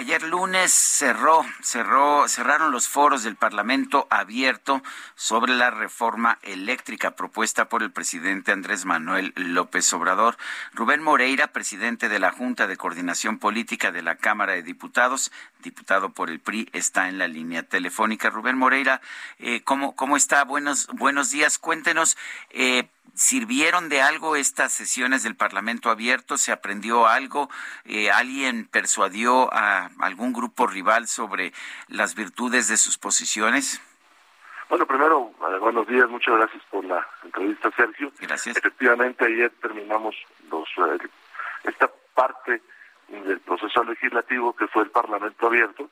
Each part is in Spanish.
Ayer lunes cerró, cerró, cerraron los foros del Parlamento abierto sobre la reforma eléctrica propuesta por el presidente Andrés Manuel López Obrador. Rubén Moreira, presidente de la Junta de Coordinación Política de la Cámara de Diputados, diputado por el PRI, está en la línea telefónica. Rubén Moreira, eh, ¿cómo, ¿cómo está? Buenos, buenos días. Cuéntenos, eh, ¿Sirvieron de algo estas sesiones del Parlamento abierto? ¿Se aprendió algo? Eh, ¿Alguien persuadió a algún grupo rival sobre las virtudes de sus posiciones? Bueno, primero, eh, buenos días, muchas gracias por la entrevista, Sergio. Gracias. Efectivamente, ayer terminamos los, eh, esta parte proceso legislativo que fue el Parlamento abierto,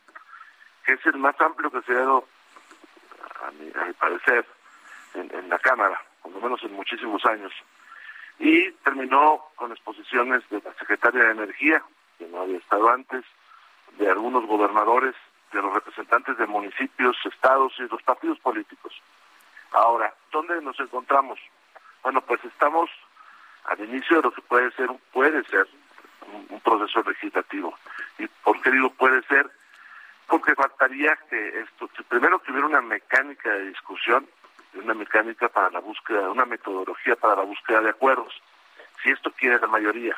que es el más amplio que se ha dado, a mi, a mi parecer, en, en la Cámara por lo menos en muchísimos años. Y terminó con exposiciones de la Secretaria de Energía, que no había estado antes, de algunos gobernadores, de los representantes de municipios, estados y los partidos políticos. Ahora, ¿dónde nos encontramos? Bueno, pues estamos al inicio de lo que puede ser, puede ser un, proceso legislativo. ¿Y por qué digo puede ser? Porque faltaría que esto, que primero que hubiera una mecánica de discusión una mecánica para la búsqueda, una metodología para la búsqueda de acuerdos, si esto quiere la mayoría,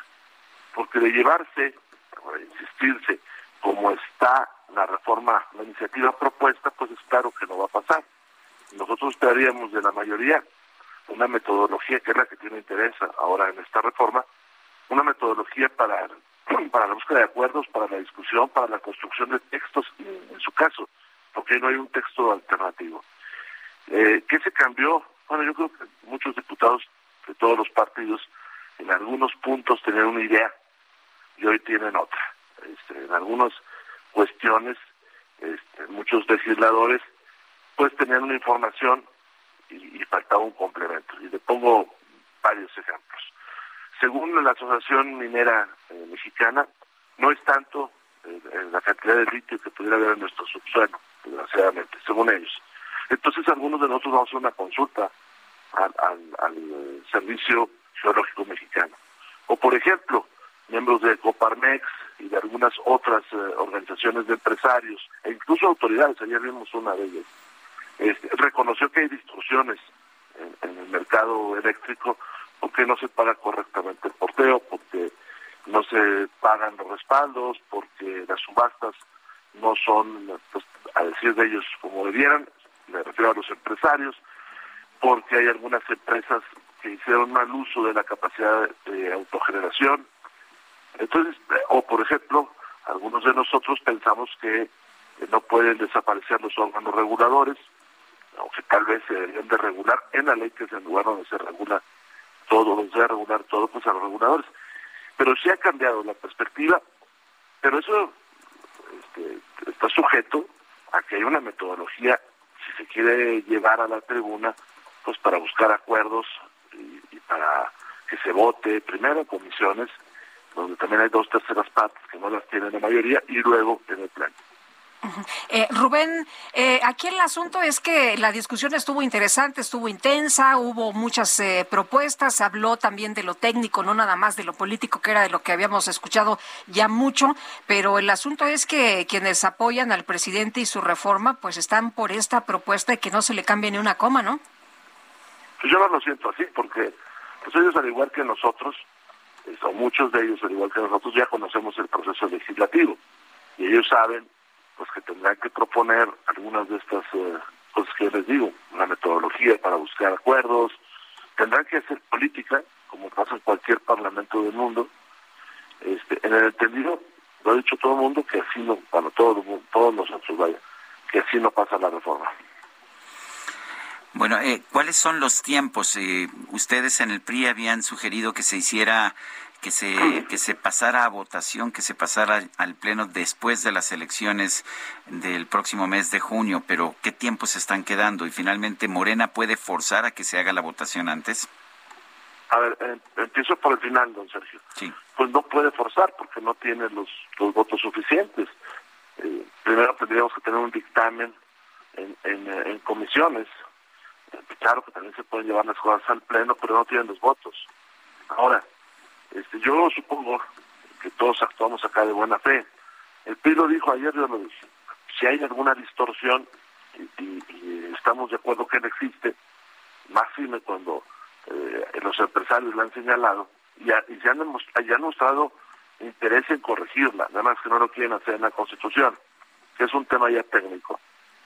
porque de llevarse, o de insistirse, como está la reforma, la iniciativa propuesta, pues es claro que no va a pasar. Nosotros esperaríamos de la mayoría una metodología que es la que tiene interés ahora en esta reforma, una metodología para, para la búsqueda de acuerdos, para la discusión, para la construcción de textos, en su caso, porque no hay un texto alternativo. Eh, ¿Qué se cambió? Bueno, yo creo que muchos diputados de todos los partidos en algunos puntos tenían una idea y hoy tienen otra. Este, en algunas cuestiones, este, muchos legisladores pues tenían una información y, y, faltaba un complemento. Y le pongo varios ejemplos. Según la Asociación Minera eh, Mexicana, no es tanto eh, la cantidad de litio que pudiera haber en nuestro subsuelo, desgraciadamente, según ellos. Entonces algunos de nosotros vamos a una consulta al, al Servicio Geológico Mexicano. O por ejemplo, miembros de Coparmex y de algunas otras eh, organizaciones de empresarios e incluso autoridades, ayer vimos una de ellas, este, reconoció que hay distorsiones en, el mercado eléctrico porque no se paga correctamente el porteo, porque no se pagan los respaldos, porque las subastas no son, pues, a decir de ellos, como debieran, me refiero a los empresarios, porque hay algunas empresas que hicieron mal uso de la capacidad de autogeneración. Entonces, o por ejemplo, algunos de nosotros pensamos que no pueden desaparecer los órganos reguladores, aunque tal vez se deberían de regular en la ley que es el lugar donde se regula todo, se debe regular todo, pues a los reguladores. Pero sí ha cambiado la perspectiva, pero eso este, está sujeto a que hay una metodología si se quiere llevar a la tribuna, pues para buscar acuerdos y, y para que se vote primero en comisiones, donde también hay dos terceras partes que no las tienen la mayoría, y luego en. Eh, Rubén, eh, aquí el asunto es que la discusión estuvo interesante, estuvo intensa, hubo muchas eh, propuestas, se habló también de lo técnico, no nada más de lo político, que era de lo que habíamos escuchado ya mucho, pero el asunto es que quienes apoyan al presidente y su reforma, pues están por esta propuesta de que no se le cambie ni una coma, ¿no? Yo no lo siento así, porque pues ellos, al igual que nosotros, o muchos de ellos, al igual que nosotros, ya conocemos el proceso legislativo y ellos saben pues que tendrán que proponer algunas de estas eh, cosas que les digo, una metodología para buscar acuerdos, tendrán que hacer política, como pasa en cualquier parlamento del mundo, este, en el entendido, lo ha dicho todo el mundo, que así no, bueno, todo, todos nosotros, vaya, que así no pasa la reforma. Bueno, eh, ¿cuáles son los tiempos? Eh, ustedes en el PRI habían sugerido que se hiciera que se que se pasara a votación, que se pasara al pleno después de las elecciones del próximo mes de junio, pero ¿qué tiempos están quedando? Y finalmente Morena puede forzar a que se haga la votación antes. A ver, eh, empiezo por el final, don Sergio. Sí. Pues no puede forzar porque no tiene los, los votos suficientes. Eh, primero tendríamos que tener un dictamen en, en, en comisiones. Claro que también se pueden llevar las cosas al pleno, pero no tienen los votos. Ahora, este, yo supongo que todos actuamos acá de buena fe. El PRI lo dijo ayer, yo lo dije. Si hay alguna distorsión y, estamos de acuerdo que no existe, máxime cuando eh, los empresarios la han señalado y, y se han, han mostrado interés en corregirla, nada más que no lo quieren hacer en la Constitución, que es un tema ya técnico.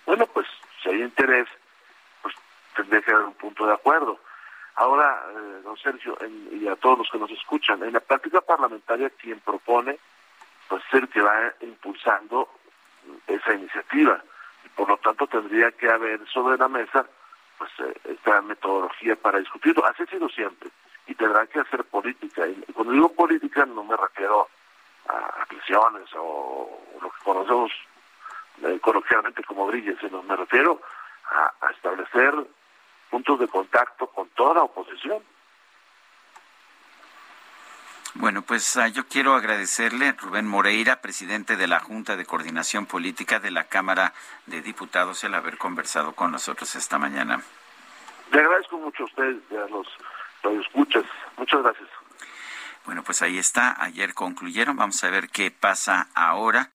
Bueno, pues si hay interés, que haber un punto de acuerdo. Ahora, eh, don Sergio, y a todos los que nos escuchan, en la práctica parlamentaria quien propone, pues es el que va impulsando esa iniciativa. Y por lo tanto tendría que haber sobre la mesa pues eh, esta metodología para discutirlo. Así ha sido siempre. Y tendrá que hacer política. Y cuando digo política no me refiero a presiones o, lo que conocemos eh, coloquialmente como brille, sino me refiero a establecer puntos de contacto con toda la oposición. Bueno, pues uh, yo quiero agradecerle Rubén Moreira, presidente de la Junta de Coordinación Política de la Cámara de Diputados, el haber conversado con nosotros esta mañana. Le agradezco mucho a ustedes a los escuchas. Muchas gracias. Bueno, pues ahí está. Ayer concluyeron. Vamos a ver qué pasa ahora.